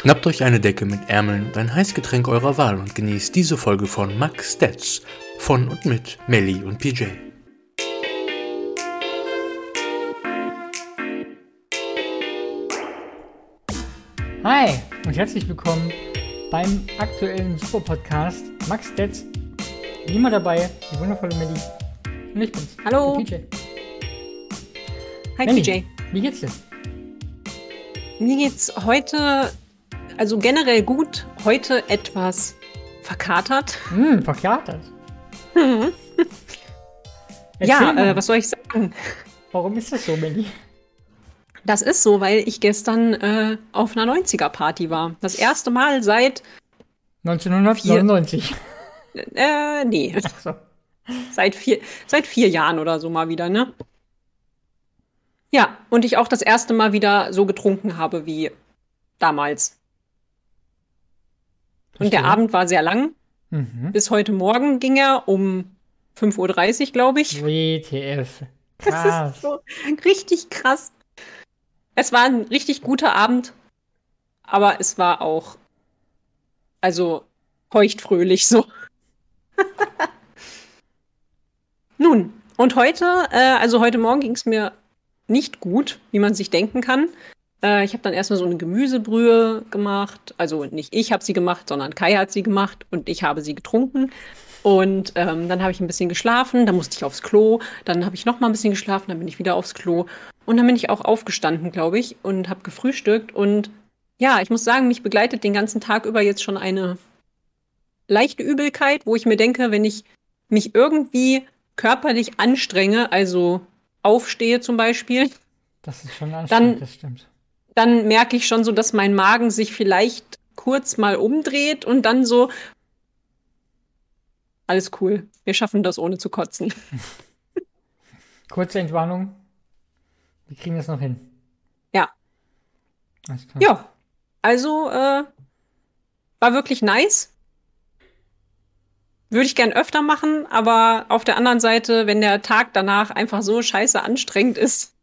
Schnappt euch eine Decke mit Ärmeln und ein Heißgetränk eurer Wahl und genießt diese Folge von Max Stats von und mit Melly und PJ. Hi und herzlich willkommen beim aktuellen Super-Podcast Max Stats. Wie immer dabei, die wundervolle Melly. Und ich bin's. Hallo. PJ. Hi Melly, PJ. Wie geht's dir? Mir geht's heute, also generell gut, heute etwas verkatert. Hm, verkatert. Mhm. Ja, äh, was soll ich sagen? warum ist das so, Melly? Das ist so, weil ich gestern äh, auf einer 90er-Party war. Das erste Mal seit, 1999. äh, nee, Ach so. seit vier, seit vier Jahren oder so mal wieder, ne? Ja, und ich auch das erste Mal wieder so getrunken habe wie damals. Und der Verstehe. Abend war sehr lang. Mhm. Bis heute Morgen ging er um 5.30 Uhr, glaube ich. WTF. Das Krass. ist so richtig krass. Es war ein richtig guter Abend, aber es war auch, also feuchtfröhlich so. Nun, und heute, äh, also heute Morgen ging es mir nicht gut, wie man sich denken kann. Äh, ich habe dann erstmal so eine Gemüsebrühe gemacht. Also nicht ich habe sie gemacht, sondern Kai hat sie gemacht und ich habe sie getrunken. Und ähm, dann habe ich ein bisschen geschlafen, dann musste ich aufs Klo, dann habe ich noch mal ein bisschen geschlafen, dann bin ich wieder aufs Klo und dann bin ich auch aufgestanden, glaube ich, und habe gefrühstückt. Und ja, ich muss sagen, mich begleitet den ganzen Tag über jetzt schon eine leichte Übelkeit, wo ich mir denke, wenn ich mich irgendwie körperlich anstrenge, also aufstehe zum Beispiel, Das ist schon anstrengend, Dann- das stimmt. Dann merke ich schon so, dass mein Magen sich vielleicht kurz mal umdreht und dann so. Alles cool. Wir schaffen das ohne zu kotzen. Kurze Entwarnung. Wir kriegen das noch hin. Ja. Alles klar. Ja. Also, äh, war wirklich nice. Würde ich gern öfter machen, aber auf der anderen Seite, wenn der Tag danach einfach so scheiße anstrengend ist,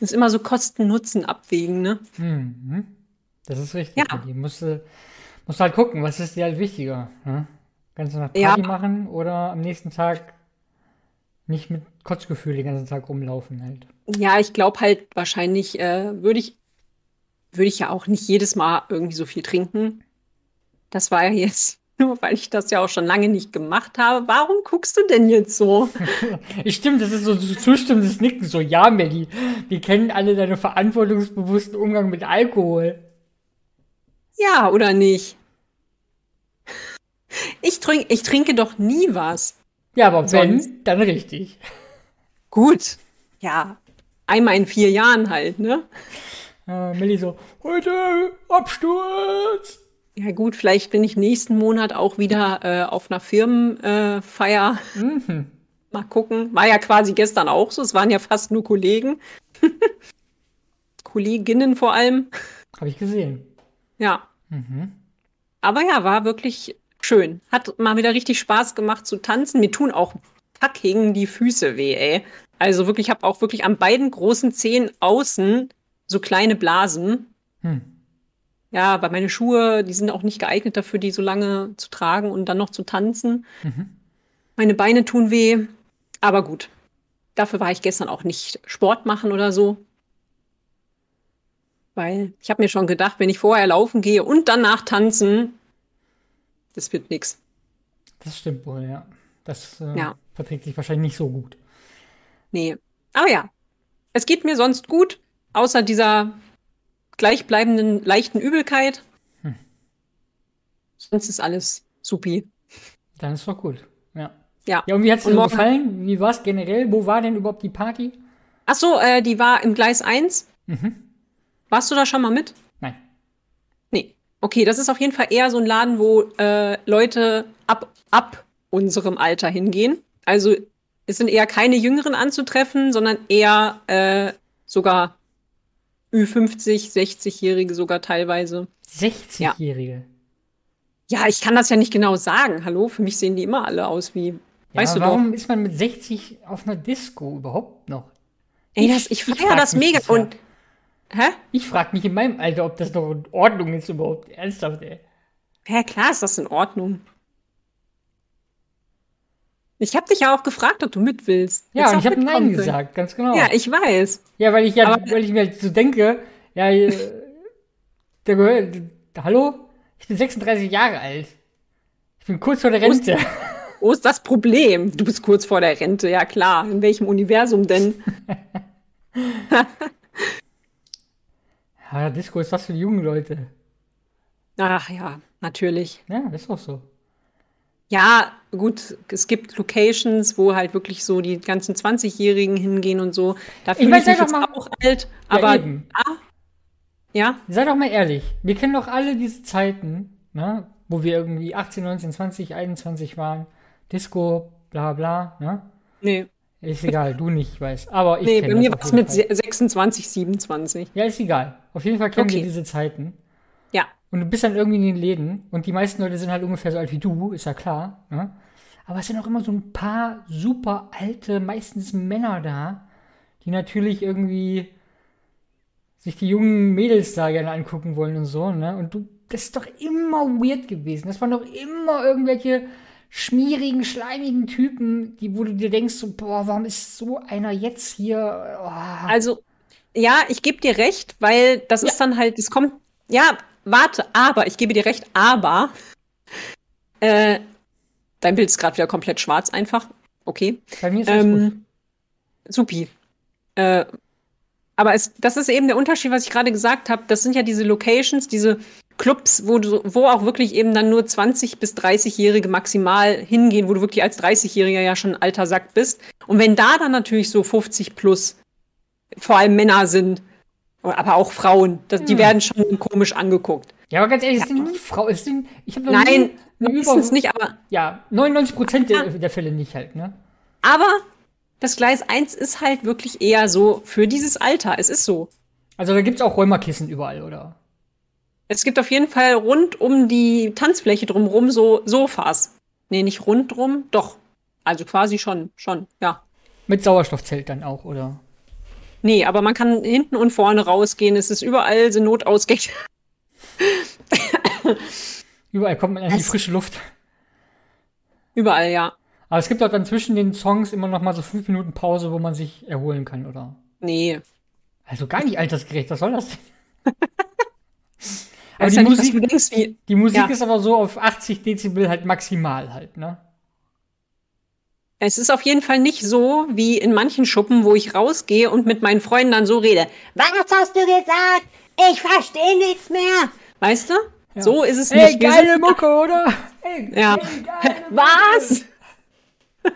ist immer so Kosten-Nutzen abwägen, ne? Mhm. Das ist richtig. Ja. Die musst, musst halt gucken, was ist dir halt wichtiger. Ne? Kannst du eine Party Ja. machen oder am nächsten Tag nicht mit Kotzgefühl den ganzen Tag rumlaufen halt. Ja, ich glaube halt wahrscheinlich äh, würde ich würde ich ja auch nicht jedes Mal irgendwie so viel trinken. Das war ja jetzt nur, weil ich das ja auch schon lange nicht gemacht habe. Warum guckst du denn jetzt so? Ich stimmt, das ist so so zustimmendes Nicken. So, ja, Melli, wir kennen alle deinen verantwortungsbewussten Umgang mit Alkohol. Ja, oder nicht? Ich trinke, ich trinke doch nie was. Ja, aber wenn, Sonst? dann richtig. Gut. Ja, einmal in vier Jahren halt, ne? Äh, Melli so, heute Absturz. Ja gut, vielleicht bin ich nächsten Monat auch wieder äh, auf einer Firmenfeier. Äh, Feier. Mhm. Mal gucken. War ja quasi gestern auch so. Es waren ja fast nur Kollegen. Kolleginnen vor allem. Habe ich gesehen. Ja. Mhm. Aber ja, war wirklich schön. Hat mal wieder richtig Spaß gemacht zu tanzen. Mir tun auch fucking die Füße weh, ey. Also wirklich, ich habe auch wirklich an beiden großen Zehen außen so kleine Blasen. Hm. Ja, weil meine Schuhe, die sind auch nicht geeignet dafür, die so lange zu tragen und dann noch zu tanzen. Mhm. Meine Beine tun weh. Aber gut. Dafür war ich gestern auch nicht Sport machen oder so. Weil ich habe mir schon gedacht, wenn ich vorher laufen gehe und danach tanzen, das wird nix. Das stimmt wohl, ja. Das äh, Ja. verträgt sich wahrscheinlich nicht so gut. Nee. Aber ja, es geht mir sonst gut, außer dieser gleichbleibenden leichten Übelkeit. Hm. Sonst ist alles supi. Dann ist doch gut. Ja. Ja. Ja, und wie hat es dir morgen- gefallen? Wie war es generell? Wo war denn überhaupt die Party? Ach so, äh, die war im Gleis 1. Mhm. Warst du da schon mal mit? Nein. Nee. Okay, das ist auf jeden Fall eher so ein Laden, wo äh, Leute ab, ab unserem Alter hingehen. Also es sind eher keine Jüngeren anzutreffen, sondern eher äh, sogar Ü50, 60-Jährige sogar teilweise. 60-Jährige. Ja, ich kann das ja nicht genau sagen. Hallo, für mich sehen die immer alle aus wie, Ja, weißt du warum doch. ist man mit 60 auf einer Disco überhaupt noch? Ey, Ich- das, ich ich feiere das mega. das ja. Und Hä? Ich frage mich in meinem Alter, ob das noch in Ordnung ist überhaupt. Ernsthaft, ey. Hä, klar ist das in Ordnung. Ich habe dich ja auch gefragt, ob du mit willst. Ja, und ich habe Nein gesagt, ganz genau. Ja, ich weiß. Ja, weil ich ja, Aber- weil ich mir halt so denke, ja, äh, der gehört, hallo? Ich bin 36 Jahre alt. Ich bin kurz vor der Rente. Wo ist das Problem? Du bist kurz vor der Rente, ja klar. In welchem Universum denn? Ja, Disco ist was für die jungen Leute. Ach ja, natürlich. Ja, ist auch so. Ja, gut, es gibt Locations, wo halt wirklich so die ganzen 20-Jährigen hingehen und so. Da fühle meine, ich mich jetzt mal- auch alt, Ja, aber eben. ah, ja, Sei doch mal ehrlich, wir kennen doch alle diese Zeiten, ne, wo wir irgendwie 18, 19, 20, 21 waren. Disco, bla bla, ne? nee, Ist egal, du nicht, ich weiß. Aber ich nee, bei mir war es mit Fall. se- 26, 27. Ja, ist egal. Auf jeden Fall kennen wir Okay. diese Zeiten. Ja, Und du bist dann irgendwie in den Läden und die meisten Leute sind halt ungefähr so alt wie du, ist ja klar. Ne? Aber es sind auch immer so ein paar super alte, meistens Männer da, die natürlich irgendwie sich die jungen Mädels da gerne angucken wollen und so. Ne? Und du, das ist doch immer weird gewesen. Das waren doch immer irgendwelche schmierigen, schleimigen Typen, die, wo du dir denkst, so, boah, warum ist so einer jetzt hier? Oh. also, ja, ich gebe dir recht, weil das ist dann halt, es kommt, ja, warte, aber, ich gebe dir recht, aber, äh, dein Bild ist gerade wieder komplett schwarz einfach. Okay. Bei mir ist gut. Ähm, supi. Äh, aber es, das ist eben der Unterschied, was ich gerade gesagt habe. Das sind ja diese Locations, diese Clubs, wo, du, wo auch wirklich eben dann nur 20- bis 30-Jährige maximal hingehen, wo du wirklich als 30-Jähriger ja schon ein alter Sack bist. Und wenn da dann natürlich so 50 plus, vor allem Männer sind, aber auch Frauen, das, die Hm. werden schon komisch angeguckt. Ja, aber ganz ehrlich, es sind nie Frauen. Es sind, ich habe Nein, meistens nicht, aber Ja, 99 Prozent der, der Fälle nicht halt, ne? Aber das Gleis 1 ist halt wirklich eher so für dieses Alter. Es ist so. Also da gibt's auch Räumerkissen überall, oder? Es gibt auf jeden Fall rund um die Tanzfläche drumherum so Sofas. Nee, nicht rund drum, doch. Also quasi schon, schon, ja. Mit Sauerstoffzelt dann auch, oder? Nee, aber man kann hinten und vorne rausgehen. Es ist überall sind Notausgänge. Überall kommt man an die frische Luft. überall, ja. Aber es gibt auch dann zwischen den Songs immer noch mal so fünf Minuten Pause, wo man sich erholen kann, oder? Nee. Also gar nicht altersgerecht, was soll das denn? aber die ja nicht, Musik, du denkst, die Musik ja. ist aber so auf 80 Dezibel halt maximal halt, ne? Es ist auf jeden Fall nicht so wie in manchen Schuppen, wo ich rausgehe und mit meinen Freunden dann so rede. Was hast du gesagt? Ich verstehe nichts mehr. Weißt du? So ist es Ey, nicht. Geile sind- Mucke, oder? Ey, Ja. ey, geile Mucke. Was?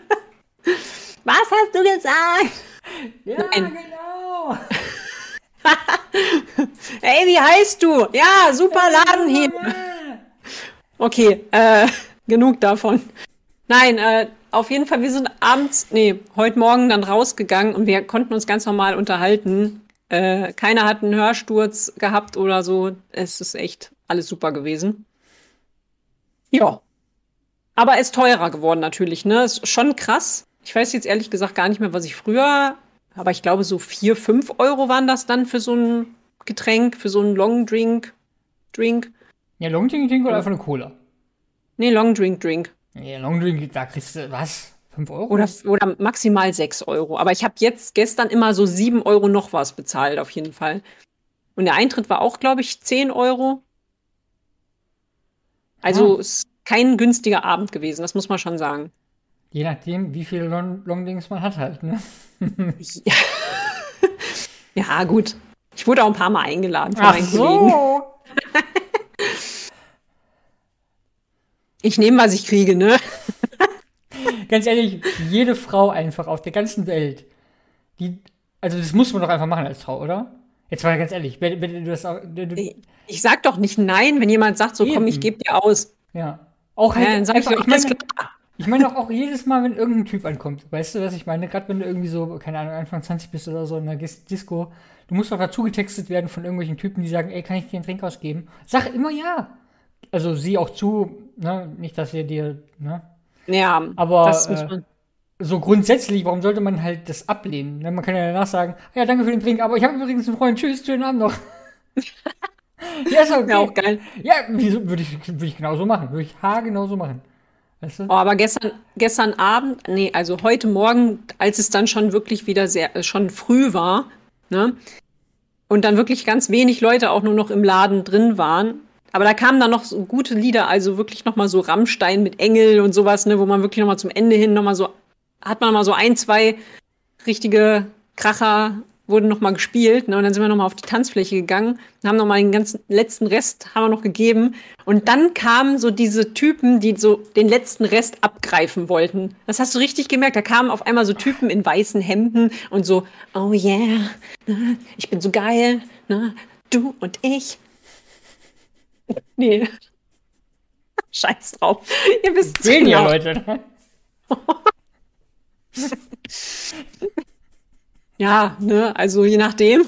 Was hast du gesagt? Ja, Nein. genau. Hey, wie heißt du? Ja, super Laden hier. Okay, äh, genug davon. Nein, äh, auf jeden Fall, wir sind abends, nee, heute Morgen dann rausgegangen und wir konnten uns ganz normal unterhalten. Äh, keiner hat einen Hörsturz gehabt oder so. Es ist echt alles super gewesen. Ja. Aber ist teurer geworden natürlich, ne? Ist schon krass. Ich weiß jetzt ehrlich gesagt gar nicht mehr, was ich früher, aber ich glaube so vier, fünf Euro waren das dann für so ein Getränk, für so einen Long Drink. Drink. Ja, Long Drink Drink oder einfach eine Cola? Nee, Long Drink Drink. Ja, Long Drink, da kriegst du was? 5 Euro? Oder, oder maximal 6 Euro. Aber ich habe jetzt gestern immer so 7 Euro noch was bezahlt, auf jeden Fall. Und der Eintritt war auch, glaube ich, 10 Euro. Also Ah. ist kein günstiger Abend gewesen, das muss man schon sagen. Je nachdem, wie viele Long, Long Drinks man hat halt, ne? Ja, ja gut. Ich wurde auch ein paar Mal eingeladen von meinen Kollegen. Ich nehme, was ich kriege, ne? Ganz ehrlich, jede Frau einfach auf der ganzen Welt, die, also das muss man doch einfach machen als Frau, oder? Jetzt mal ganz ehrlich, wenn, wenn du das auch, du, Ich sag doch nicht nein, wenn jemand sagt, so komm, ich Eben. gebe dir aus. ja. Auch halt, Ja, dann sag ich, einfach, doch, ich alles meine, klar. ich meine doch auch jedes Mal, wenn irgendein Typ ankommt, weißt du, was ich meine? Gerade wenn du irgendwie so, keine Ahnung, Anfang 20 bist oder so in einer Dis- Disco, du musst doch dazu getextet werden von irgendwelchen Typen, die sagen, ey, kann ich dir einen Trink ausgeben? Sag immer ja. Also sieh auch zu, ne, nicht, dass ihr dir, ne, Ja, Aber, äh, so grundsätzlich, warum sollte man halt das ablehnen? Ne, Man kann ja danach sagen, ja, danke für den Drink, aber ich habe übrigens einen Freund, tschüss, schönen Abend noch. ja, ist okay. Ja, auch geil. Ja, wieso würde ich, würde ich genauso machen. Würde ich haargenau so machen. Weißt du? Oh, aber gestern, gestern Abend, nee, also heute Morgen, als es dann schon wirklich wieder sehr, äh, schon früh war, ne? Und dann wirklich ganz wenig Leute auch nur noch im Laden drin waren. Aber da kamen dann noch so gute Lieder, also wirklich nochmal so Rammstein mit Engel und sowas, ne, wo man wirklich nochmal zum Ende hin nochmal so, hat man mal so ein, zwei richtige Kracher wurden nochmal gespielt, ne, und dann sind wir nochmal auf die Tanzfläche gegangen und haben nochmal den ganzen letzten Rest haben wir noch gegeben. Und dann kamen so diese Typen, die so den letzten Rest abgreifen wollten. Das hast du richtig gemerkt. Da kamen auf einmal so Typen in weißen Hemden und so, oh yeah, ne, ich bin so geil, ne, du und ich. Nee. Scheiß drauf. Ihr wisst ja genau. Leute. ne? Ja, ne, also je nachdem.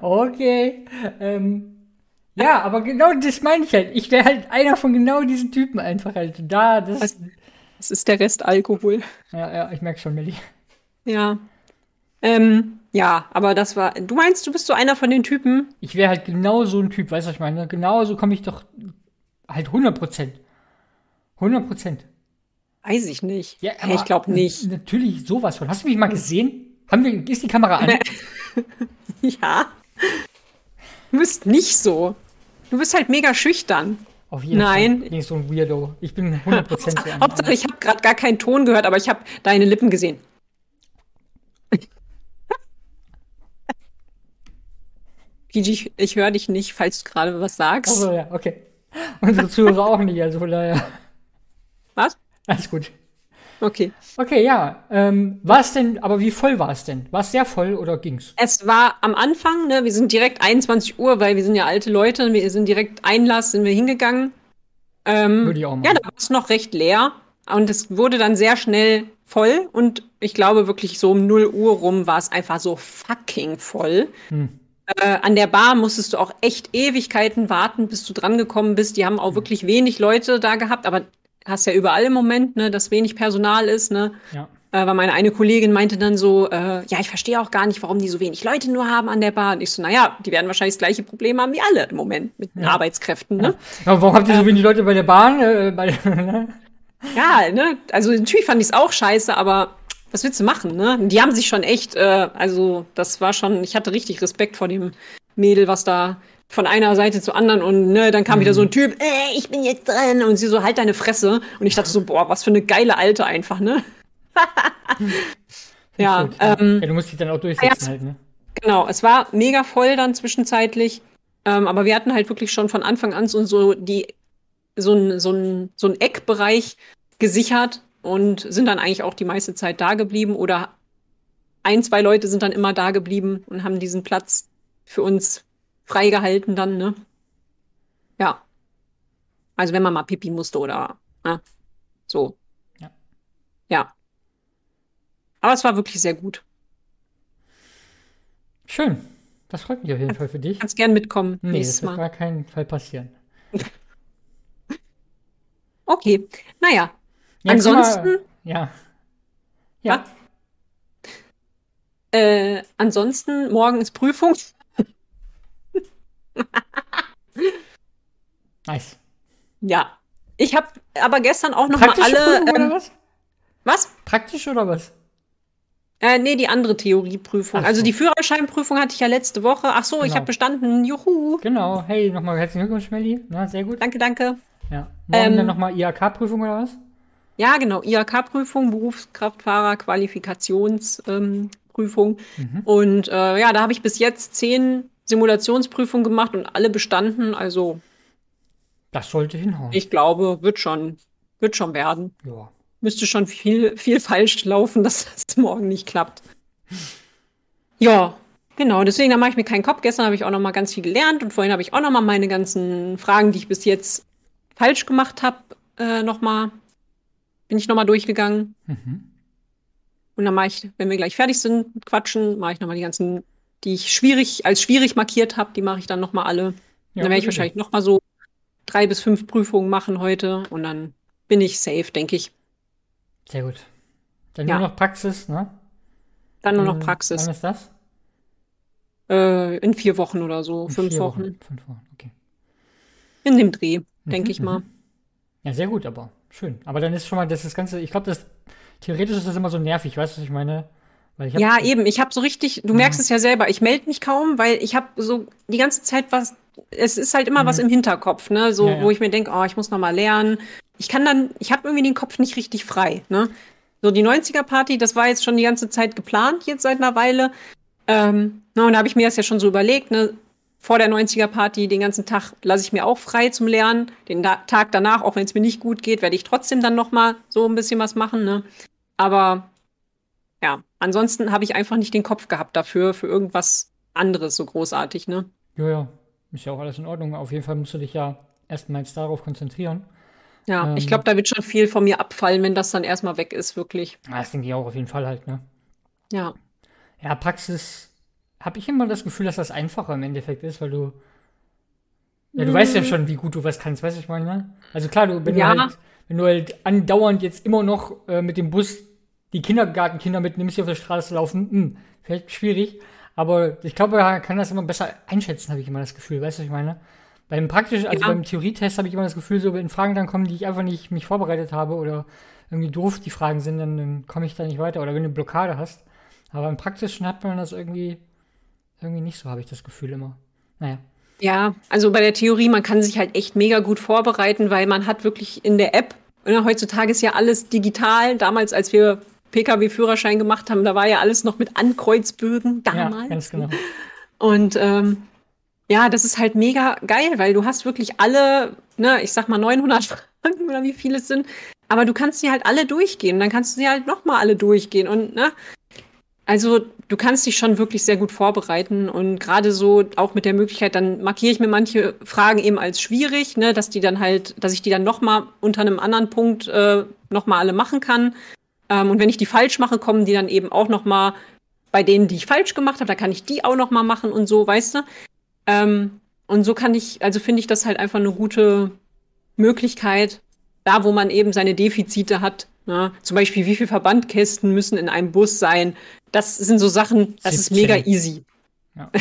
Okay. Ähm, ja, aber genau das meine ich halt. Ich wäre halt einer von genau diesen Typen einfach halt. Da, das. Das ist der Rest Alkohol. Ja, ja, ich merke schon, Melli. Ja. Ähm, ja, aber das war. Du meinst, du bist so einer von den Typen? Ich wäre halt genau so ein Typ, weißt du, was ich meine? Genau so komme ich doch halt 100 Prozent. 100 Prozent. Weiß ich nicht. Ja, Hey, ich glaube nicht. Natürlich sowas von. Hast du mich mal gesehen? Haben wir, ist die Kamera an? Ja. Du bist nicht so. Du bist halt mega schüchtern. Auf jeden Nein. Fall. Bin ich so ein Weirdo. Ich bin 100 Prozent so ein. Hauptsache, ich habe gerade gar keinen Ton gehört, aber ich habe deine Lippen gesehen. Gigi, ich, höre dich nicht, falls du gerade was sagst. Also, ja, okay. Unsere Zuhörer auch nicht, also von daher. Was? Alles gut. Okay. Okay, ja. Ähm, war es denn, aber wie voll war es denn? War es sehr voll oder ging's? Es war am Anfang, ne, wir sind direkt 21 Uhr, weil wir sind ja alte Leute, wir sind direkt Einlass, sind wir hingegangen. Ähm, Würde ich auch machen. Ja, da war es noch recht leer und es wurde dann sehr schnell voll und ich glaube wirklich so um 0 Uhr rum war es einfach so fucking voll. Hm. Äh, an der Bar musstest du auch echt Ewigkeiten warten, bis du drangekommen bist. Die haben auch wirklich wenig Leute da gehabt, aber hast ja überall im Moment, ne, dass wenig Personal ist, ne? Ja. Äh, weil meine eine Kollegin meinte dann so, äh, ja, ich verstehe auch gar nicht, warum die so wenig Leute nur haben an der Bar. Und ich so, naja, die werden wahrscheinlich das gleiche Problem haben wie alle im Moment mit den Arbeitskräften, ne? Aber warum habt ihr so wenig Leute bei der Bahn? Äh, bei, ne? Ja, ne? Also natürlich fand ich es auch scheiße, aber was willst du machen, ne? Die haben sich schon echt, äh, also das war schon, ich hatte richtig Respekt vor dem Mädel, was da von einer Seite zur anderen und ne, dann kam wieder so ein Typ, äh, ich bin jetzt dran und sie so, halt deine Fresse. Und ich dachte so, boah, was für eine geile Alte einfach, ne? ja. ähm, ja, du musst dich dann auch durchsetzen ja. halt, ne? Genau, es war mega voll dann zwischenzeitlich. Ähm, aber wir hatten halt wirklich schon von Anfang an so, so die so ein, so ein, so ein Eckbereich gesichert und sind dann eigentlich auch die meiste Zeit da geblieben oder ein, zwei Leute sind dann immer da geblieben und haben diesen Platz für uns freigehalten dann, ne? Ja. Also wenn man mal pipi musste oder ne? so. Ja. Ja. Aber es war wirklich sehr gut. Schön. Das freut mich auf jeden Fall für dich. Kannst gern mitkommen Nee, nächstes das wird Mal. gar keinen Fall passieren. Okay. Naja. Ja, Ansonsten, Ja. Ja. äh, ansonsten morgen ist Prüfung. Nice. Ja. Ich habe aber gestern auch noch mal alle. Prüfung oder Ähm, was? was? Praktisch oder was? Äh, nee, die andere Theorieprüfung. Also so. die Führerscheinprüfung hatte ich ja letzte Woche. Ach so, ich Genau. habe bestanden. Juhu. Genau. Hey, nochmal herzlichen Glückwunsch, Melli. Na, sehr gut. Danke, danke. Ja. Morgen Ähm, dann nochmal IHK-Prüfung oder was? Ja, genau. IHK-Prüfung, Berufskraftfahrer, Qualifikationsprüfung. Ähm. Mhm. Und äh, ja, da habe ich bis jetzt zehn Simulationsprüfungen gemacht und alle bestanden. Also Das sollte hinhauen. ich glaube, wird schon, wird schon werden. ja. müsste schon viel, viel falsch laufen, dass das morgen nicht klappt. Ja, genau. Deswegen da mache ich mir keinen Kopf. Gestern habe ich auch noch mal ganz viel gelernt und vorhin habe ich auch noch mal meine ganzen Fragen, die ich bis jetzt falsch gemacht habe, äh, noch mal bin ich noch mal durchgegangen. Mhm. Und dann mache ich, wenn wir gleich fertig sind, mit quatschen, mache ich noch mal die ganzen, die ich schwierig als schwierig markiert habe, die mache ich dann noch mal alle. Ja, dann werde ich wahrscheinlich noch mal so drei bis fünf Prüfungen machen heute und dann bin ich safe, denke ich. Sehr gut. Dann Ja. nur noch Praxis, ne? Dann nur noch Wann- Praxis. Wann ist das? Äh, in vier Wochen oder so, In fünf vier Wochen. Fünf Wochen, okay. In dem Dreh, Mhm, denke ich mal. Ja, sehr gut, aber schön. Aber dann ist schon mal das, das Ganze, ich glaube, das theoretisch ist das immer so nervig, weißt du, was ich meine? Ja, eben. Ich habe so richtig, du merkst es ja selber, ich melde mich kaum, weil ich habe so die ganze Zeit was, es ist halt immer was im Hinterkopf, ne? So, Ja, ja. wo ich mir denke, oh, ich muss noch mal lernen. Ich kann dann, ich habe irgendwie den Kopf nicht richtig frei, ne? So, die 90er-Party, das war jetzt schon die ganze Zeit geplant, jetzt seit einer Weile. Ähm, na, und da habe ich mir das ja schon so überlegt, ne? Vor der 90er-Party, den ganzen Tag lasse ich mir auch frei zum Lernen. Den Tag danach, auch wenn es mir nicht gut geht, werde ich trotzdem dann noch mal so ein bisschen was machen, ne? Aber ja, ansonsten habe ich einfach nicht den Kopf gehabt dafür, für irgendwas anderes so großartig, ne? Ja, ja, ist ja auch alles in Ordnung. Auf jeden Fall musst du dich ja erstmal jetzt darauf konzentrieren. Ja, ich Ähm. glaube, da wird schon viel von mir abfallen, wenn das dann erstmal weg ist, wirklich. Ah, Das denke ich auch auf jeden Fall halt, ne? Ja. Ja, Praxis habe ich immer das Gefühl, dass das einfacher im Endeffekt ist, weil du. Ja, du weißt ja schon, wie gut du was kannst, weißt du, ich meine? ne? Also klar, du, wenn Ja. du halt, wenn du halt andauernd jetzt immer noch äh, mit dem Bus die Kindergartenkinder mitnimmst, die auf der Straße laufen, hm, vielleicht schwierig. Aber ich glaube, er kann das immer besser einschätzen, habe ich immer das Gefühl, weißt du, ich meine? Beim praktischen, also Ja. beim Theorietest habe ich immer das Gefühl, so wenn Fragen dann kommen, die ich einfach nicht mich vorbereitet habe oder irgendwie doof die Fragen sind, dann, dann komme ich da nicht weiter. Oder wenn du eine Blockade hast. Aber im Praktischen hat man das irgendwie, irgendwie nicht so, habe ich das Gefühl immer. Naja. Ja, also bei der Theorie, man kann sich halt echt mega gut vorbereiten, weil man hat wirklich in der App, ne, heutzutage ist ja alles digital. Damals, als wir Pkw-Führerschein gemacht haben, da war ja alles noch mit Ankreuzbögen damals. Ja, ganz genau. Und ähm, ja, das ist halt mega geil, weil du hast wirklich alle, ne, ich sag mal 900 Fragen oder wie viele es sind, aber du kannst sie halt alle durchgehen. Dann kannst du sie halt noch mal alle durchgehen und ne, also du kannst dich schon wirklich sehr gut vorbereiten und gerade so auch mit der Möglichkeit, dann markiere ich mir manche Fragen eben als schwierig, ne, dass die dann halt, dass ich die dann noch mal unter einem anderen Punkt äh, noch mal alle machen kann. Ähm, und wenn ich die falsch mache, kommen die dann eben auch noch mal bei denen, die ich falsch gemacht habe, da kann ich die auch noch mal machen und so, weißt du? Ähm, und so kann ich, also finde ich das halt einfach eine gute Möglichkeit, da wo man eben seine Defizite hat. Ne? Zum Beispiel, wie viele Verbandkästen müssen in einem Bus sein? Das sind so Sachen, das ist 17. mega easy. Ja.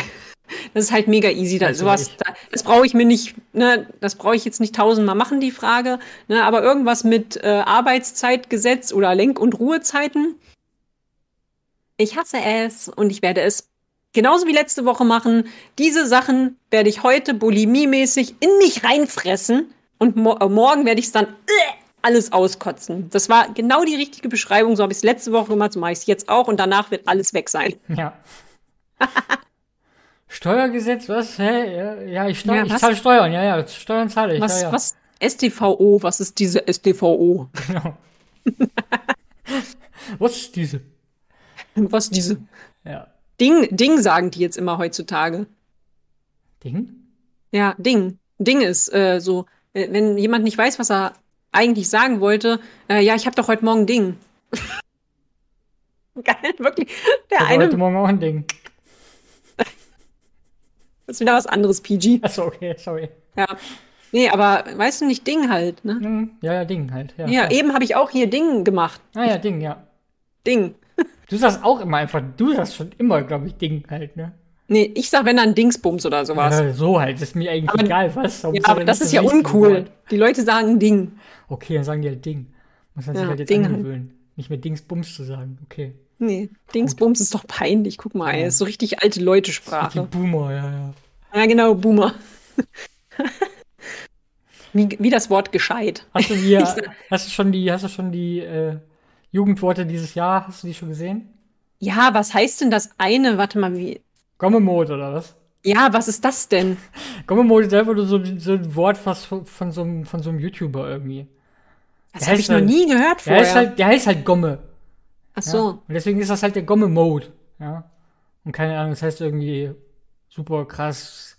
Das ist halt mega easy. Da, sowas, da, das brauche ich mir nicht, ne, das brauche ich jetzt nicht tausendmal machen, die Frage. Ne, aber irgendwas mit äh, Arbeitszeitgesetz oder Lenk- und Ruhezeiten. Ich hasse es und ich werde es genauso wie letzte Woche machen. Diese Sachen werde ich heute bulimiemäßig in mich reinfressen und mo äh, morgen werde ich es dann äh, alles auskotzen. Das war genau die richtige Beschreibung. So habe ich es letzte Woche gemacht, so mache ich es jetzt auch und danach wird alles weg sein. Ja. Steuergesetz, was? Hä? Ja, ich, Ja, ich was? zahle Steuern, ja, ja, Steuern zahle ich. Was, ja, ja. was? STVO, was ist diese STVO? Genau. was ist diese? Was diese? Ja. Ding, Ding sagen die jetzt immer heutzutage. Ding? Ja, Ding. Ding ist äh, so, äh, wenn jemand nicht weiß, was er eigentlich sagen wollte, äh, ja, ich habe doch heute Morgen Ding. Geil, wirklich. Der Ich habe heute eine Morgen auch ein Ding. ist wieder was anderes, PG. Achso, okay, sorry. Ja. Nee, aber weißt du nicht, Ding halt, ne? Hm, Ja, ja, Ding halt. Ja, Ja, eben habe ich auch hier Ding gemacht. Ah ja, Ding, ja. Ding. Du sagst auch immer einfach, du sagst schon immer, glaube ich, Ding halt, ne? Nee, ich sag, wenn dann Dingsbums oder sowas. Ja, so halt, ist mir eigentlich Aber- egal, was. Ja, aber das ist ja uncool. Wort. Die Leute sagen Ding. Okay, dann sagen die halt Ding. Muss man sich Ja, halt jetzt Ding halt. angewöhnen. Nicht mehr Dingsbums zu sagen. Okay. Nee, Dingsbums ist doch peinlich. Guck mal, ey, ist so richtig alte Die Leute-Sprache. Boomer, ja, ja. Ja, genau, Boomer. wie, wie das Wort gescheit. Hast du sag- hast du schon die, hast du schon die äh, Jugendworte dieses Jahr, hast du die schon gesehen? Ja, was heißt denn das eine? Warte mal, wie. Gommemode oder was? Ja, was ist das denn? Gommemode ist einfach nur so, so ein Wort fast von, von, so einem, von so einem YouTuber irgendwie. Das habe ich noch halt- nie gehört Der heißt vorher. halt, der heißt halt Gomme. Ach Ja? so. Und deswegen ist das halt der Gomme-Mode. Ja. Und keine Ahnung, das heißt irgendwie super krass,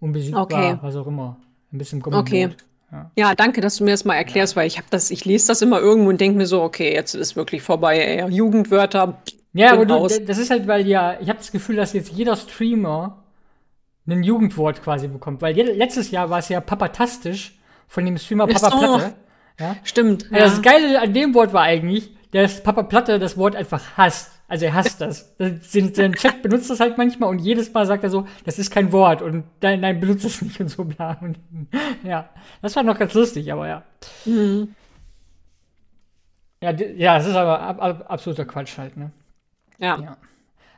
unbesiegbar, Okay. was auch immer. Ein bisschen Gomme-Mode. Okay. Ja, danke, dass du mir das mal erklärst, weil ich habe das, ich lese das immer irgendwo und denke mir so, okay, jetzt ist wirklich vorbei, ey. Jugendwörter. Ja, aber du, das ist halt, weil ja, ich habe das Gefühl, dass jetzt jeder Streamer ein Jugendwort quasi bekommt. Weil letztes Jahr war es ja papatastisch von dem Streamer Papa. Platte. Ja? Stimmt. Ja. Das Geile an dem Wort war eigentlich, dass Papa Platte das Wort einfach hasst. Also er hasst das. Sein Chat benutzt das halt manchmal und jedes Mal sagt er so, das ist kein Wort und nein, nein, benutzt es nicht und so bla. Und, ja, das war noch ganz lustig, aber ja. Mhm. Ja, ja, es ist aber ab, ab, absoluter Quatsch halt, ne? Ja. Ja.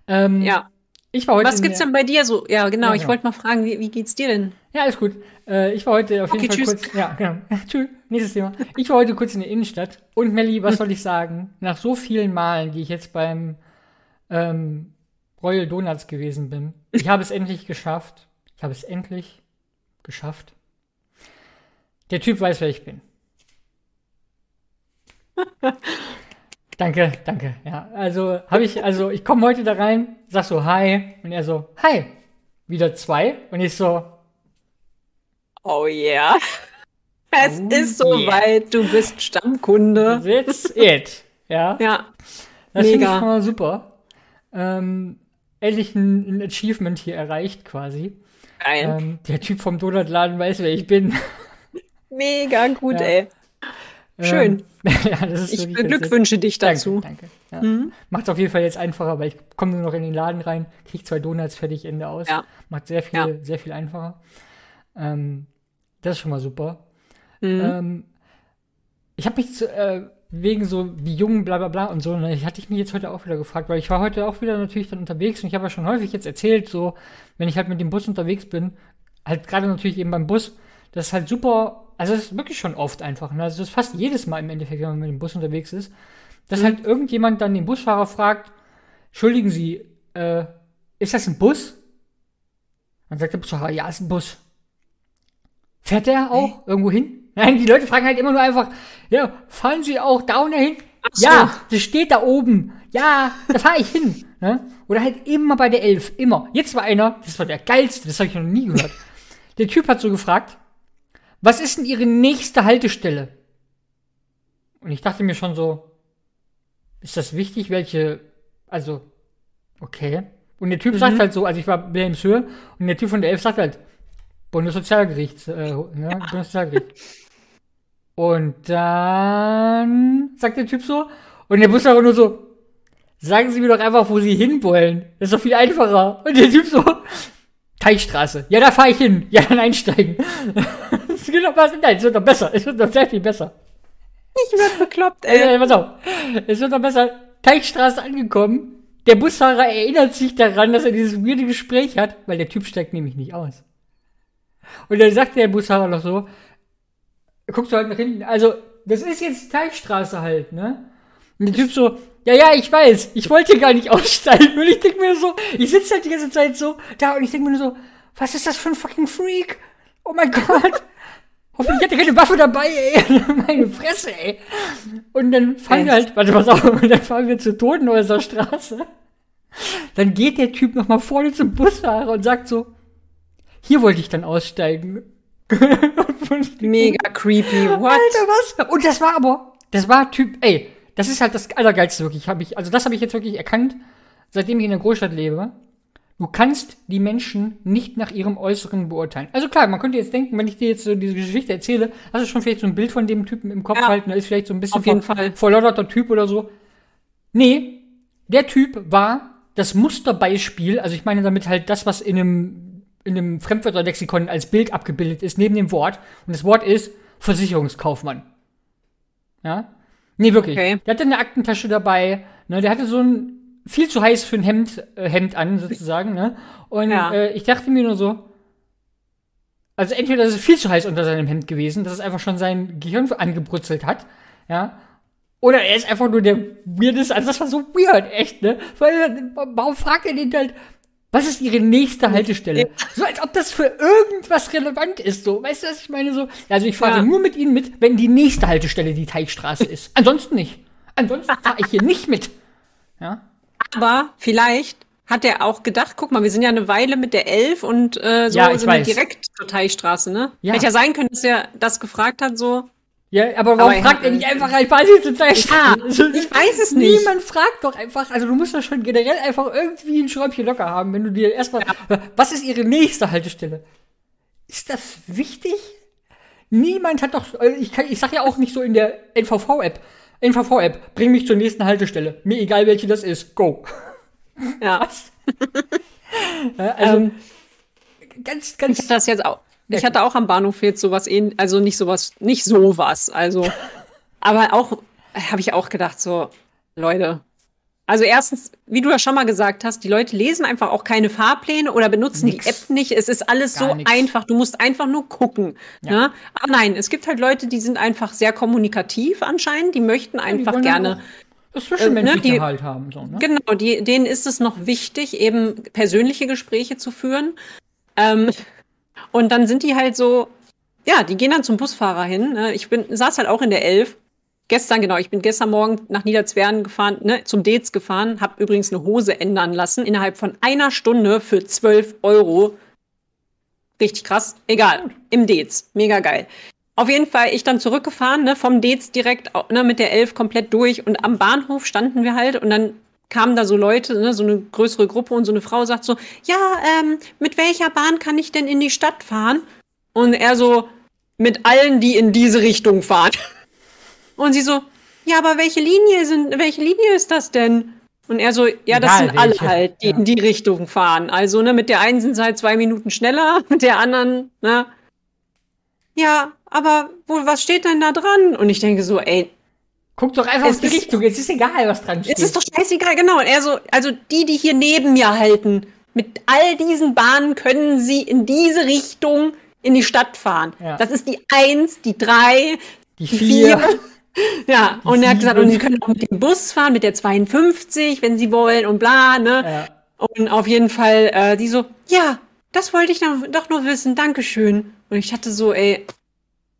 Ähm, ja. Ich war heute Was gibt's denn bei dir so? Ja, genau. Ja, ich genau. wollte mal fragen, wie, wie geht's dir denn? Ja, alles gut. Äh, ich war heute auf okay, jeden Fall tschüss. kurz. Ja, genau. tschüss. Nächstes Thema. Ich war heute kurz in der Innenstadt. Und Melli, was soll ich sagen? Nach so vielen Malen, die ich jetzt beim ähm, Royal Donuts gewesen bin, ich habe es endlich geschafft. Ich habe es endlich geschafft. Der Typ weiß, wer ich bin. danke, danke. Ja, also habe ich, also ich komme heute da rein, sag so Hi und er so Hi. Wieder zwei und ich so Oh yeah. Es oh ist soweit, yeah. du bist Stammkunde. That's it. Ja. Ja. Das finde ich schon mal super. Ähm, endlich ein, ein, Achievement hier erreicht quasi. Geil. Ähm, der Typ vom Donutladen weiß, wer ich bin. Mega gut, ja. ey. Schön. Ähm, ja, ich beglückwünsche dich dazu. Danke. danke. Ja. Mhm. Macht auf jeden Fall jetzt einfacher, weil ich komme nur noch in den Laden rein, kriege zwei Donuts fertig, Ende aus. Ja. Macht sehr viel, sehr viel einfacher. Ähm, das ist schon mal super. Mhm. Ähm, ich habe mich zu, äh, wegen so wie jung, bla bla bla und so, ne, hatte ich mich jetzt heute auch wieder gefragt, weil ich war heute auch wieder natürlich dann unterwegs und ich habe ja schon häufig jetzt erzählt, so, wenn ich halt mit dem Bus unterwegs bin, halt gerade natürlich eben beim Bus, das ist halt super, also das ist wirklich schon oft einfach, ne? also das ist fast jedes Mal im Endeffekt, wenn man mit dem Bus unterwegs ist, dass mhm. halt irgendjemand dann den Busfahrer fragt, entschuldigen Sie, äh, ist das ein Bus? Dann sagt der Busfahrer, ja, ist ein Bus. Fährt der auch hey. irgendwo hin? Nein, die Leute fragen halt immer nur einfach, ja, fahren Sie auch da und dahin? So. Ja, das steht da oben. Ja, da fahre ich hin. Ne? Oder halt immer bei der Elf, immer. Jetzt war einer, das war der geilste, das habe ich noch nie gehört. Der Typ hat so gefragt, was ist denn Ihre nächste Haltestelle? Und ich dachte mir schon so, ist das wichtig, welche, also, okay. Und der Typ mhm. sagt halt so, also ich war Wilhelmshöhe und der Typ von der Elf sagt halt, Bundessozialgericht, äh, ne? Ja. Bundessozialgericht. Und dann sagt der Typ so, und der Bus aber nur so, sagen Sie mir doch einfach, wo Sie hinwollen. Das ist doch viel einfacher. Und der Typ so, Teichstraße. Ja, da fahre ich hin. Ja, dann einsteigen. das geht doch was. Nein, es wird doch besser. Es wird doch sehr viel besser. Ich werd bekloppt, ey. Äh, pass auf. Es wird doch besser. Teichstraße angekommen. Der Busfahrer erinnert sich daran, dass er dieses weirde Gespräch hat, weil der Typ steigt nämlich nicht aus. Und dann sagt der Busfahrer noch so, guckst du halt nach hinten, also, das ist jetzt Teilstraße halt, ne? Und der Typ so, ja, ja, ich weiß, ich wollte gar nicht aussteigen. Und ich denke mir so, ich sitze halt die ganze Zeit so da und ich denke mir nur so, was ist das für ein fucking Freak? Oh mein Gott. Hoffentlich hat er keine Waffe dabei, ey. Meine Fresse, ey. Und dann fahren wir halt, warte, pass auf, und dann fahren wir zur Totenhäuser Straße. Dann geht der Typ nochmal vorne zum Busfahrer und sagt so, hier wollte ich dann aussteigen. Mega creepy. What? Alter, was? Und das war aber, das war Typ, ey, das ist halt das Allergeilste wirklich, habe ich, also das habe ich jetzt wirklich erkannt, seitdem ich in der Großstadt lebe. Du kannst die Menschen nicht nach ihrem Äußeren beurteilen. Also klar, man könnte jetzt denken, wenn ich dir jetzt so diese Geschichte erzähle, hast du schon vielleicht so ein Bild von dem Typen im Kopf ja, halten, da ist vielleicht so ein bisschen auf jeden vor, Fall. verlotterter Typ oder so. Nee, der Typ war das Musterbeispiel, also ich meine damit halt das, was in einem in einem Fremdwörterlexikon als Bild abgebildet ist, neben dem Wort. Und das Wort ist Versicherungskaufmann. Ja? Nee, wirklich. Okay. Der hatte eine Aktentasche dabei. Ne, der hatte so ein viel zu heiß für ein Hemd, äh, Hemd an, sozusagen. Ne? Und ja. äh, ich dachte mir nur so, also entweder ist es viel zu heiß unter seinem Hemd gewesen, dass es einfach schon sein Gehirn angebrutzelt hat. Ja. Oder er ist einfach nur der weirdeste, also das war so weird, echt, ne? Weil, warum fragt er den halt, was ist ihre nächste Haltestelle? So als ob das für irgendwas relevant ist. So, weißt du, was ich meine? So, also ich fahre ja. nur mit ihnen mit, wenn die nächste Haltestelle die Teichstraße ist. Ansonsten nicht. Ansonsten fahre ich hier nicht mit. Ja. Aber vielleicht hat er auch gedacht, guck mal, wir sind ja eine Weile mit der Elf und äh, so ja, sind wir direkt zur Teichstraße, ne? Ja. Hätte ja sein können, dass er das gefragt hat, so, ja, aber warum aber fragt er nicht einfach ein Fazit zu zeichnen? Ja, also, ich weiß es nicht. Niemand fragt doch einfach, also du musst doch schon generell einfach irgendwie ein Schräubchen locker haben, wenn du dir erstmal, ja. was ist ihre nächste Haltestelle? Ist das wichtig? Niemand hat doch, also ich, kann, ich sag ja auch nicht so in der NVV-App, NVV-App, bring mich zur nächsten Haltestelle. Mir egal, welche das ist. Go. Ja. Ja, also, Ähm, ganz, ich ganz. hatte das jetzt auch. Ich hatte auch am Bahnhof jetzt sowas ähn, also nicht sowas, nicht sowas, also, aber auch, habe ich auch gedacht, so, Leute. Also erstens, wie du ja schon mal gesagt hast, die Leute lesen einfach auch keine Fahrpläne oder benutzen Nix. die App nicht. Es ist alles Gar so nix. einfach. Du musst einfach nur gucken. Ja. Ne? Aber nein, es gibt halt Leute, die sind einfach sehr kommunikativ anscheinend. Die möchten die einfach wollen gerne. Das Zwischenmenschliche äh, ne, die- halt haben. So, ne? Genau, die, denen ist es noch wichtig, eben persönliche Gespräche zu führen. Ähm, und dann sind die halt so, ja, die gehen dann zum Busfahrer hin. Ne? Ich bin, saß halt auch in der Elf. Gestern, genau, ich bin gestern Morgen nach Niederzweren gefahren, ne, zum Dates gefahren, habe übrigens eine Hose ändern lassen, innerhalb von einer Stunde für 12 Euro. Richtig krass. Egal, im Dates. Mega geil. Auf jeden Fall, ich dann zurückgefahren, ne, vom Dates direkt ne, mit der Elf komplett durch und am Bahnhof standen wir halt und dann kamen da so Leute, ne, so eine größere Gruppe und so eine Frau sagt so, ja, ähm, mit welcher Bahn kann ich denn in die Stadt fahren? Und er so, mit allen, die in diese Richtung fahren. Und sie so, ja, aber welche Linie sind, welche Linie ist das denn? Und er so, ja, das Egal sind alle welche. halt, die Ja. in die Richtung fahren. Also, ne, mit der einen sind sie halt zwei Minuten schneller, mit der anderen, ne? Ja, aber wo, was steht denn da dran? Und ich denke so, ey, Guck doch einfach auf die ist- Richtung. Es ist egal, was dran steht. es ist doch scheißegal, genau. Und er so, also die, die hier neben mir halten, mit all diesen Bahnen können sie in diese Richtung in die Stadt fahren. Ja. Das ist die eins, die drei, die die vier. vier. Ja, und er hat gesagt, und sie können auch mit dem Bus fahren, mit der 52, wenn sie wollen und bla, ne? Ja. Und auf jeden Fall, äh, die so, ja, das wollte ich doch, doch nur wissen, Dankeschön. Und ich hatte so, ey,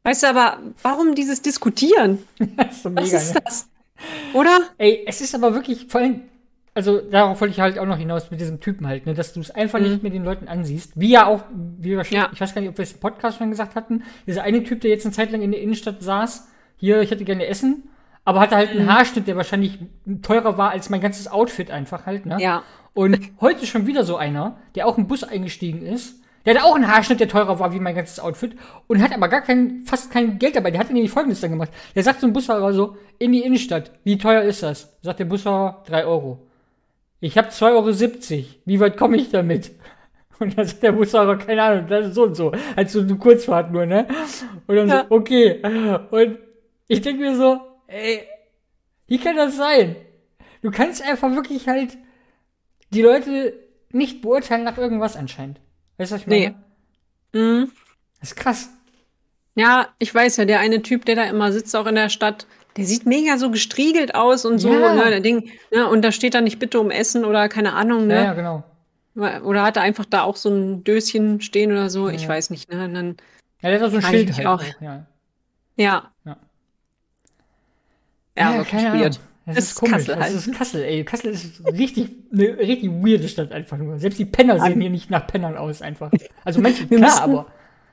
weißt du aber, warum dieses Diskutieren? Das ist so Was mega, ist ne? das? Oder? Ey, es ist aber wirklich vor allem, also darauf wollte ich halt auch noch hinaus mit diesem Typen halt, ne, dass du es einfach nicht mit den Leuten ansiehst. Wie ja auch, wie wir schon, Ja. ich weiß gar nicht, ob wir es im Podcast schon gesagt hatten, dieser eine Typ, der jetzt eine Zeit lang in der Innenstadt saß, hier, ich hätte gerne Essen, aber hatte halt einen Haarschnitt, der wahrscheinlich teurer war als mein ganzes Outfit einfach halt, ne? Ja. Und heute schon wieder so einer, der auch im Bus eingestiegen ist. Der hatte auch einen Haarschnitt, der teurer war wie mein ganzes Outfit und hat aber gar kein, fast kein Geld dabei. Der hat nämlich folgendes dann gemacht. Der sagt zum Busfahrer so, in die Innenstadt, wie teuer ist das? Sagt der Busfahrer, 3 Euro. Ich habe 2,70 Euro. Wie weit komme ich damit? Und dann sagt der Busfahrer, keine Ahnung, das ist so und so. Als so eine Kurzfahrt nur, ne? Und dann Ja. so, okay. Und ich denke mir so, ey, wie kann das sein? Du kannst einfach wirklich halt die Leute nicht beurteilen nach irgendwas anscheinend. Weißt du, was ich meine? Nee. Mhm. Das ist krass. Ja, ich weiß ja, der eine Typ, der da immer sitzt, auch in der Stadt, der sieht mega so gestriegelt aus und so, Ja. ne, der Ding, ne, und da steht da nicht bitte um Essen oder keine Ahnung, Ja, ne? ja, genau. Oder hat er einfach da auch so ein Döschen stehen oder so, ich Ja. weiß nicht, ne? Und dann, Ja, der hat auch so ein ich Schild halt auch. Ja, ja. Ja. Ja, keine. Ahnung. Das Ist ist, komisch. Kassel das halt. ist Kassel, ey. Kassel ist richtig, eine richtig weirde Stadt einfach nur. Selbst die Penner sehen hier nicht nach Pennern aus einfach. Also manche, klar, müssten- aber.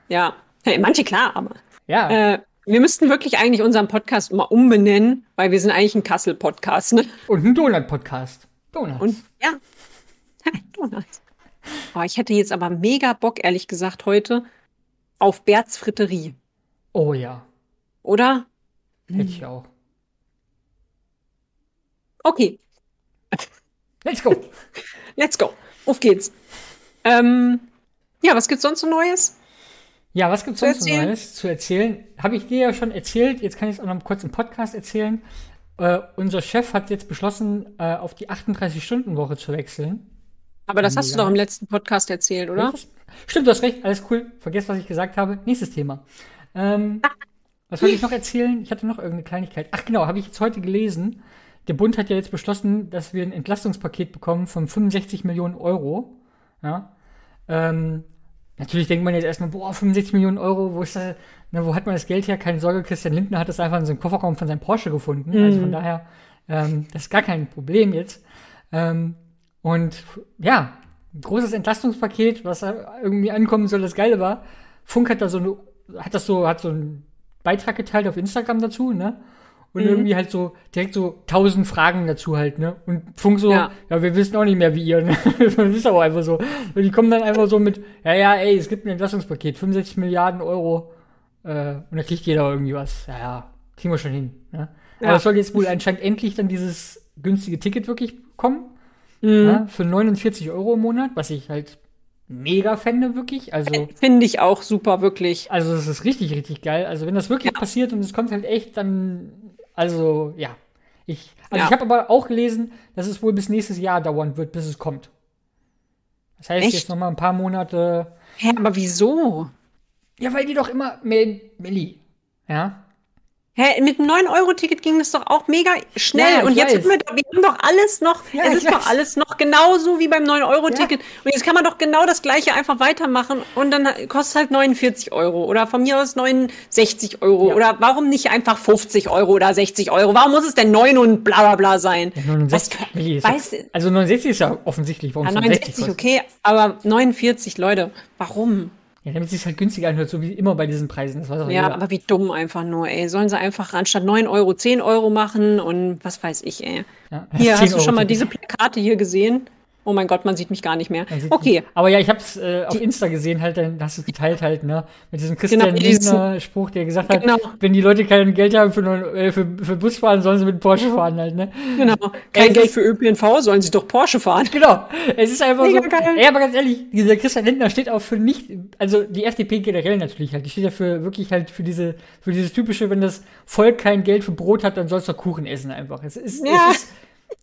Ja. Hey, manche klar, aber. Ja. Äh, wir müssten wirklich eigentlich unseren Podcast mal umbenennen, weil wir sind eigentlich ein Kassel-Podcast, ne? Und ein Donut-Podcast. Donuts. Und ja. Donuts. Oh, ich hätte jetzt aber mega Bock, ehrlich gesagt, heute auf Berts Fritterie, oh ja. oder? Hätte ich auch. Okay, Let's go. let's go. Auf geht's. Ähm, ja, was gibt's sonst so Neues? Ja, was gibt's Zu sonst erzählen? Neues zu erzählen? Habe ich dir ja schon erzählt. Jetzt kann ich es auch noch kurz im Podcast erzählen. Äh, unser Chef hat jetzt beschlossen, äh, auf die 38-Stunden-Woche zu wechseln. Aber das hast du doch im letzten Podcast erzählt, oder? Stimmt, du hast recht. Alles cool. Vergesst, was ich gesagt habe. Nächstes Thema. Ähm, was wollte ich noch erzählen? Ich hatte noch irgendeine Kleinigkeit. Ach genau, habe ich jetzt heute gelesen. Der Bund hat ja jetzt beschlossen, dass wir ein Entlastungspaket bekommen von 65 Millionen Euro. Ja. Ähm, natürlich denkt man jetzt erstmal, boah, 65 Millionen Euro, wo ist das, ne, wo hat man das Geld her? Keine Sorge, Christian Lindner hat das einfach in seinem Kofferraum von seinem Porsche gefunden. Also von daher, ähm, das ist gar kein Problem jetzt. Ähm, und ja, großes Entlastungspaket, was irgendwie ankommen soll, das Geile war. Funk hat da so eine, hat das so, hat so einen Beitrag geteilt auf Instagram dazu, ne? Und irgendwie halt so direkt so tausend Fragen dazu halt, ne? Und Funk so, ja, Ja. wir wissen auch nicht mehr wie ihr, ne? Das ist aber einfach so. Und die kommen dann einfach so mit, ja, ja, ey, es gibt ein Entlastungspaket, 65 Milliarden Euro, äh, und da kriegt jeder irgendwie was. Ja, ja, kriegen wir schon hin, ne? Aber Ja. es soll jetzt wohl anscheinend endlich dann dieses günstige Ticket wirklich kommen. Mhm. Ja, für 49 Euro im Monat, was ich halt mega fände, wirklich. Also, Finde ich auch super, wirklich. also das ist richtig, richtig geil. Also, wenn das wirklich Ja. passiert und es kommt halt echt, dann, also, ja. Ich, also Ja. ich habe aber auch gelesen, dass es wohl bis nächstes Jahr dauern wird, bis es kommt. Das heißt, Echt? jetzt noch mal ein paar Monate. Hä, aber wieso? Ja, weil die doch immer, Mel, Melli, ja, Hä, mit einem 9-Euro-Ticket ging das doch auch mega schnell. Ja, ja, und jetzt haben wir, doch- wir haben doch alles noch, Ja, es ist doch alles noch genauso wie beim 9-Euro-Ticket. Und jetzt kann man doch genau das gleiche einfach weitermachen und dann kostet halt 49 Euro oder von mir aus 69 Euro Ja. oder warum nicht einfach 50 Euro oder 60 Euro? Warum muss es denn 9 und bla bla bla sein? Ja, 69, Was- weißt ja, also 69 ist ja offensichtlich, warum Ja, es 69 69, kostet. okay, aber 49, Leute, warum? Ja, damit es sich halt günstiger anhört, so wie immer bei diesen Preisen. Das weiß auch Ja, jeder. aber wie dumm einfach nur, ey. Sollen sie einfach anstatt 9 Euro 10 Euro machen und was weiß ich, ey. Ja, Hier, 10 hast du schon mal diese Plakate hier gesehen? Oh mein Gott, man sieht mich gar nicht mehr. Okay. Aber ja, ich hab's äh, auf Insta gesehen, halt, dann hast du es geteilt halt, ne? Mit diesem Christian Genau, dieses- Lindner Spruch, der gesagt hat, Genau. wenn die Leute kein Geld haben für, äh, für, für Bus fahren, sollen sie mit Porsche fahren halt, ne? genau. Kein Es Geld ist- für ÖPNV, sollen sie doch Porsche fahren. Genau. Es ist einfach Mega so. geil. Ey, aber ganz ehrlich, dieser Christian Lindner steht auch für nicht, also die FDP generell natürlich halt, die steht ja für wirklich halt für diese, für dieses typische, wenn das Volk kein Geld für Brot hat, dann soll's doch Kuchen essen einfach. Es ist, Ja. es ist,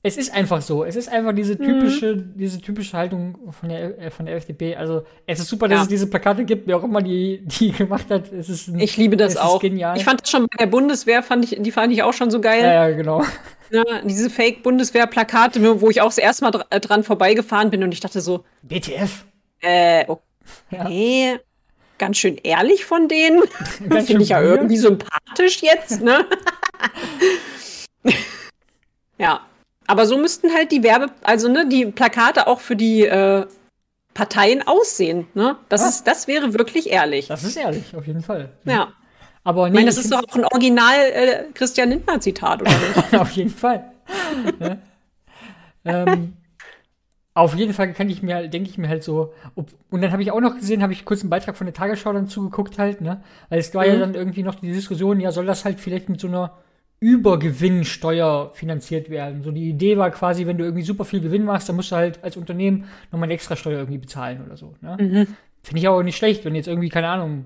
es ist einfach so. Es ist einfach diese typische, diese typische Haltung von der, äh, von der FDP. Also, es ist super, dass Ja. es diese Plakate gibt, wer auch immer die, die gemacht hat. Es ist ein, Ich liebe das auch. Genial. Ich fand das schon bei der Bundeswehr, fand ich, die fand ich auch schon so geil. ja, ja, genau. Ne? Diese Fake-Bundeswehr-Plakate, wo ich auch das erste Mal dr äh, dran vorbeigefahren bin und ich dachte so, BTF. äh, okay. Ganz schön ehrlich von denen. Finde ich ja irgendwie sympathisch jetzt, ne? ja. Aber so müssten halt die Werbe, also ne, die Plakate auch für die äh, Parteien aussehen, ne? Das Ja. ist, das wäre wirklich ehrlich. Das ist ehrlich, auf jeden Fall. ja. Aber Ich nee, meine, das ich ist doch auch ein Original äh, Christian Lindner Zitat, oder nicht? auf jeden Fall. ne? ähm, auf jeden Fall kann ich mir, denke ich mir halt so, ob, und dann habe ich auch noch gesehen, habe ich kurz einen Beitrag von der Tagesschau dann zugeguckt halt, ne? Weil es war ja Mhm. dann irgendwie noch die Diskussion, ja, soll das halt vielleicht mit so einer Übergewinnsteuer finanziert werden? So die Idee war quasi, wenn du irgendwie super viel Gewinn machst, dann musst du halt als Unternehmen nochmal eine extra Steuer irgendwie bezahlen oder so, ne? Finde ich auch nicht schlecht, wenn du jetzt irgendwie, keine Ahnung,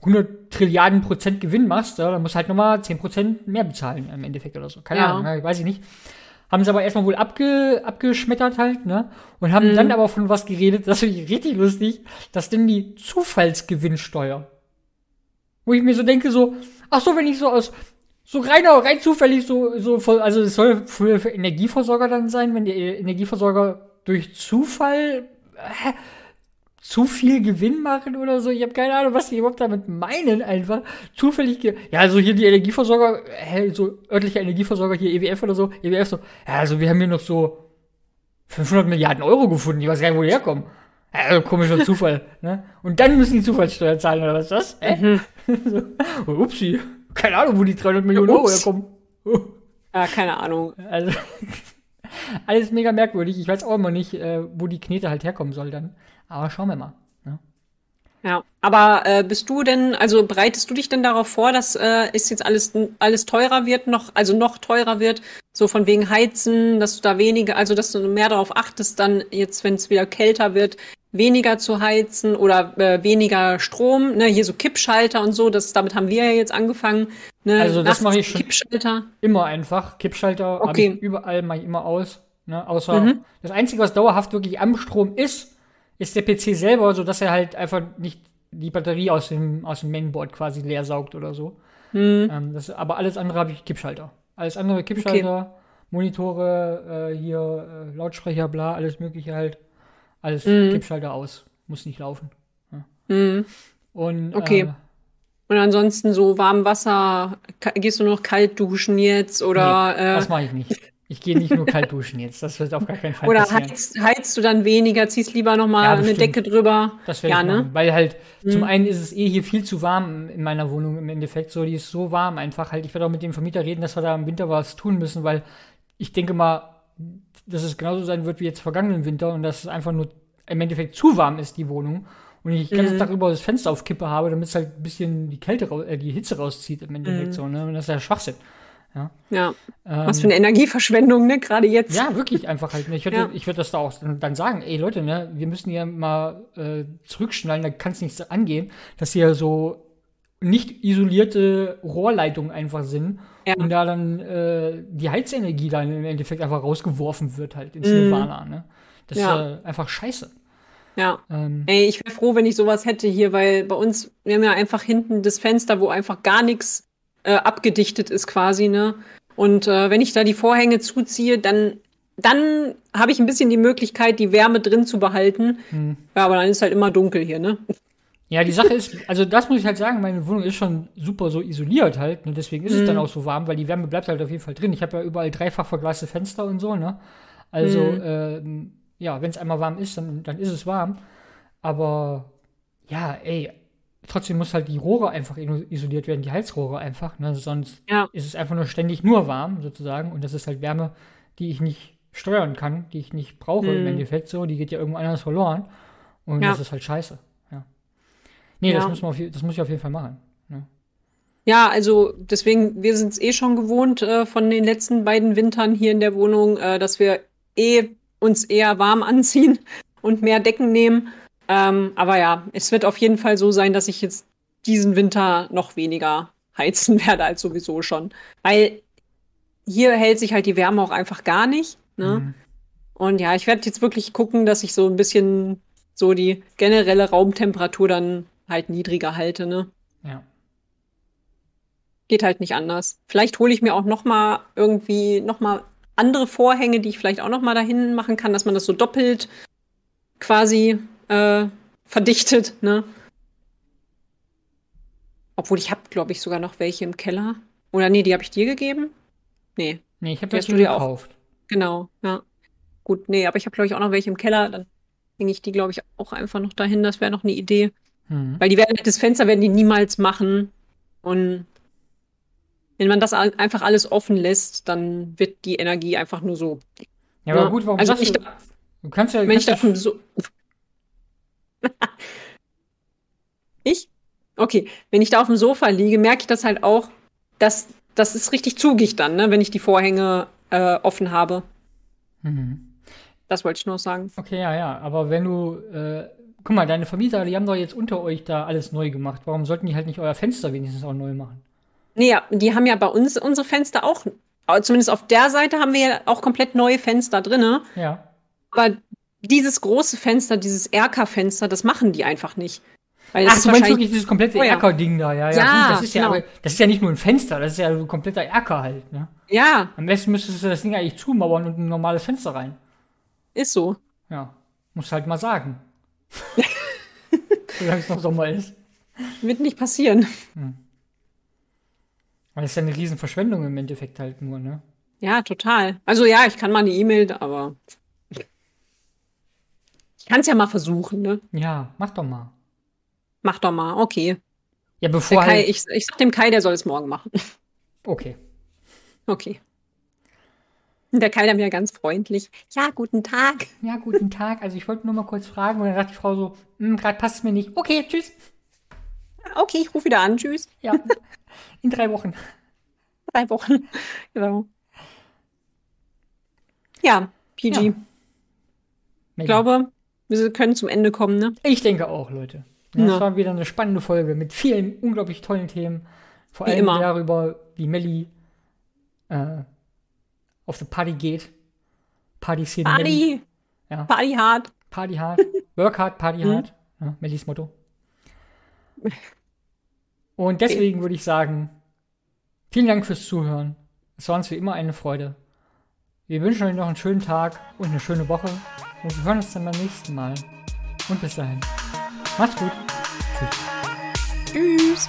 100 Trilliarden Prozent Gewinn machst, dann musst du halt nochmal 10 Prozent mehr bezahlen im Endeffekt oder so. Keine Ja. Ahnung, ja, weiß ich nicht. Haben sie aber erstmal wohl abge, abgeschmettert halt, ne? Und haben dann aber von was geredet, das finde ich richtig lustig, das denn die Zufallsgewinnsteuer. Wo ich mir so denke, so, ach so, wenn ich so aus, so rein, rein zufällig so, so, voll- also es soll für, für Energieversorger dann sein, wenn der Energieversorger durch Zufall, äh, zu viel Gewinn machen oder so. Ich habe keine Ahnung, was die überhaupt damit meinen, einfach. Zufällig, ja, also hier die Energieversorger, hä, so örtlicher Energieversorger hier, EWF oder so, EWF so, ja, also wir haben hier noch so 500 Milliarden Euro gefunden, ich weiß gar nicht, wo die herkommen. Also komischer Zufall, ne? Und dann müssen die Zufallssteuer zahlen, oder was ist das? Hä? so, oh, upsi, keine Ahnung, wo die 300 Millionen Euro herkommen. ja, keine Ahnung. Also, alles mega merkwürdig. Ich weiß auch immer nicht, äh, wo die Knete halt herkommen soll dann. Aber schauen wir mal. Ne? Ja, aber äh, bist du denn, also bereitest du dich denn darauf vor, dass äh, es jetzt alles, alles teurer wird, noch, also noch teurer wird, so von wegen Heizen, dass du da weniger, also dass du mehr darauf achtest, dann jetzt, wenn es wieder kälter wird, weniger zu heizen oder äh, weniger Strom, ne, hier so Kippschalter und so, das, damit haben wir ja jetzt angefangen. Ne, Also das mache ich schon. Kippschalter. Immer einfach. Kippschalter Okay. überall mache ich immer aus. Ne? Außer Mhm. das Einzige, was dauerhaft wirklich am Strom ist, ist der PC selber, so dass er halt einfach nicht die Batterie aus dem, aus dem Mainboard quasi leer saugt oder so. Hm. Ähm, das, aber alles andere habe ich Kippschalter. Alles andere Kippschalter, Monitore, äh, hier äh, Lautsprecher, bla, alles mögliche halt. Alles Mhm. Kippschalter aus. Muss nicht laufen. Hm. Und Okay. äh, Und ansonsten so warm Wasser, gehst du noch kalt duschen jetzt oder nee, äh, das mache ich nicht. Ich gehe nicht nur kalt duschen jetzt. Das wird auf gar keinen Fall Oder heizt, heizt du dann weniger, ziehst lieber noch mal Ja, eine bestimmt. Decke drüber? Das werde ja, ne? machen, weil halt zum Mhm. einen ist es eh hier viel zu warm in meiner Wohnung im Endeffekt. So, die ist so warm einfach halt. Ich werde auch mit dem Vermieter reden, dass wir da im Winter was tun müssen, weil ich denke mal, dass es genauso sein wird wie jetzt vergangenen Winter und dass es einfach nur im Endeffekt zu warm ist, die Wohnung. Und ich den ganzen Mhm. Tag über das Fenster auf Kippe habe, damit es halt ein bisschen die Kälte, äh, die Hitze rauszieht im Endeffekt Mhm. so, ne? Und das ist ja Schwachsinn. Ja. Ja. Ähm, Was für eine Energieverschwendung, ne? Gerade jetzt. Ja, wirklich einfach halt. Ich würde Ja. ich würd das da auch dann sagen, ey Leute, ne, wir müssen hier mal äh, zurückschnallen, da kann es nicht angehen, dass hier so nicht isolierte Rohrleitungen einfach sind Ja. und da dann äh, die Heizenergie dann im Endeffekt einfach rausgeworfen wird halt ins Mhm. Nirvana, ne? Das Ja. ist äh, einfach scheiße. Ja. Ähm, Ey, ich wäre froh, wenn ich sowas hätte hier, weil bei uns, wir haben ja einfach hinten das Fenster, wo einfach gar nichts äh, abgedichtet ist quasi, ne? Und äh, wenn ich da die Vorhänge zuziehe, dann, dann habe ich ein bisschen die Möglichkeit, die Wärme drin zu behalten. hm. Ja, aber dann ist halt immer dunkel hier, ne? Ja, die Sache ist, also das muss ich halt sagen, meine Wohnung ist schon super so isoliert halt, ne? deswegen ist es Mhm. dann auch so warm, weil die Wärme bleibt halt auf jeden Fall drin. Ich habe ja überall dreifach verglaste Fenster und so, ne? Also, Mhm. ähm, ja, wenn es einmal warm ist, dann, dann ist es warm. Aber ja, ey, trotzdem muss halt die Rohre einfach isoliert werden, die Heizrohre einfach, ne? Sonst Ja. ist es einfach nur ständig nur warm, sozusagen. Und das ist halt Wärme, die ich nicht steuern kann, die ich nicht brauche im Mhm. Endeffekt so, die geht ja irgendwo anders verloren. Und Ja. das ist halt scheiße. Ja. Nee, das Ja. muss man auf, das muss ich auf jeden Fall machen. Ne? Ja, also deswegen, wir sind es eh schon gewohnt äh, von den letzten beiden Wintern hier in der Wohnung, äh, dass wir eh uns eher warm anziehen und mehr Decken nehmen. Ähm, aber ja, es wird auf jeden Fall so sein, dass ich jetzt diesen Winter noch weniger heizen werde als sowieso schon. Weil hier hält sich halt die Wärme auch einfach gar nicht. Ne? Mhm. Und ja, ich werde jetzt wirklich gucken, dass ich so ein bisschen so die generelle Raumtemperatur dann halt niedriger halte, ne? Ja. Geht halt nicht anders. Vielleicht hole ich mir auch noch mal irgendwie noch mal andere Vorhänge, die ich vielleicht auch noch mal dahin machen kann, dass man das so doppelt quasi äh, verdichtet, ne? Obwohl ich habe, glaube ich, sogar noch welche im Keller. Oder nee, die habe ich dir gegeben? Nee, Nee, ich habe das du dir auch- gekauft. genau, ja. Gut, nee, aber ich habe, glaube ich, auch noch welche im Keller. Dann hänge ich die, glaube ich, auch einfach noch dahin. Das wäre noch eine Idee. Mhm. Weil die werden das Fenster werden die niemals machen. Und wenn man das einfach alles offen lässt, dann wird die Energie einfach nur so. Ja, aber gut, warum also ich du? da- Du kannst ja, Wenn ich kannst davon so. ich? Okay, wenn ich da auf dem Sofa liege, merke ich das halt auch, dass das ist richtig zugig dann, ne, wenn ich die Vorhänge äh, offen habe. Mhm. Das wollte ich nur sagen. Okay, ja, ja, aber wenn du, äh, guck mal, deine Vermieter, die haben doch jetzt unter euch da alles neu gemacht. Warum sollten die halt nicht euer Fenster wenigstens auch neu machen? Nee, ja, die haben ja bei uns unsere Fenster auch, aber zumindest auf der Seite haben wir ja auch komplett neue Fenster drinne. Ja. Aber dieses große Fenster, dieses Erker-Fenster, das machen die einfach nicht. Weil Ach, du meinst wirklich dieses komplette Oh ja. Erker-Ding da, ja, ja. Ja, das ist ja, genau. aber, das ist ja nicht nur ein Fenster, das ist ja ein kompletter Erker halt, ne? Ja, Am besten müsstest du das Ding eigentlich zumauern und ein normales Fenster rein. ist so. Ja. Musst halt mal sagen. Solange es noch Sommer ist. Wird nicht passieren. Weil das ist ja eine riesen Verschwendung im Endeffekt halt nur, ne? Ja, total. Also ja, ich kann mal eine E-Mail, aber ich kann es ja mal versuchen, ne? Ja, mach doch mal. Mach doch mal, okay. Ja, bevor Kai, halt. ich, ich sag dem Kai, der soll es morgen machen. Okay. Okay. Und der Kai dann wieder ganz freundlich. Ja, guten Tag. Ja, guten Tag. Also ich wollte nur mal kurz fragen und dann sagt die Frau so, gerade passt es mir nicht. Okay, tschüss. Okay, ich rufe wieder an. Tschüss. Ja. In drei Wochen. Drei Wochen. Genau. Ja, PG. Ja. Ich glaube, wir können zum Ende kommen, ne? Ich denke auch, Leute. Ja, Das war wieder eine spannende Folge mit vielen unglaublich tollen Themen. Vor Wie allem immer. darüber, wie Melli äh, auf die Party geht. Party-Szene. Party. Ja. Party hard. Party hard. Work hard, Party Mhm. hard. Ja, Mellis Motto. Und deswegen würde ich sagen, vielen Dank fürs Zuhören. Es war uns wie immer eine Freude. Wir wünschen euch noch einen schönen Tag und eine schöne Woche. Und wir hören uns dann beim nächsten Mal. Und bis dahin. Macht's gut. Tschüss. Tschüss.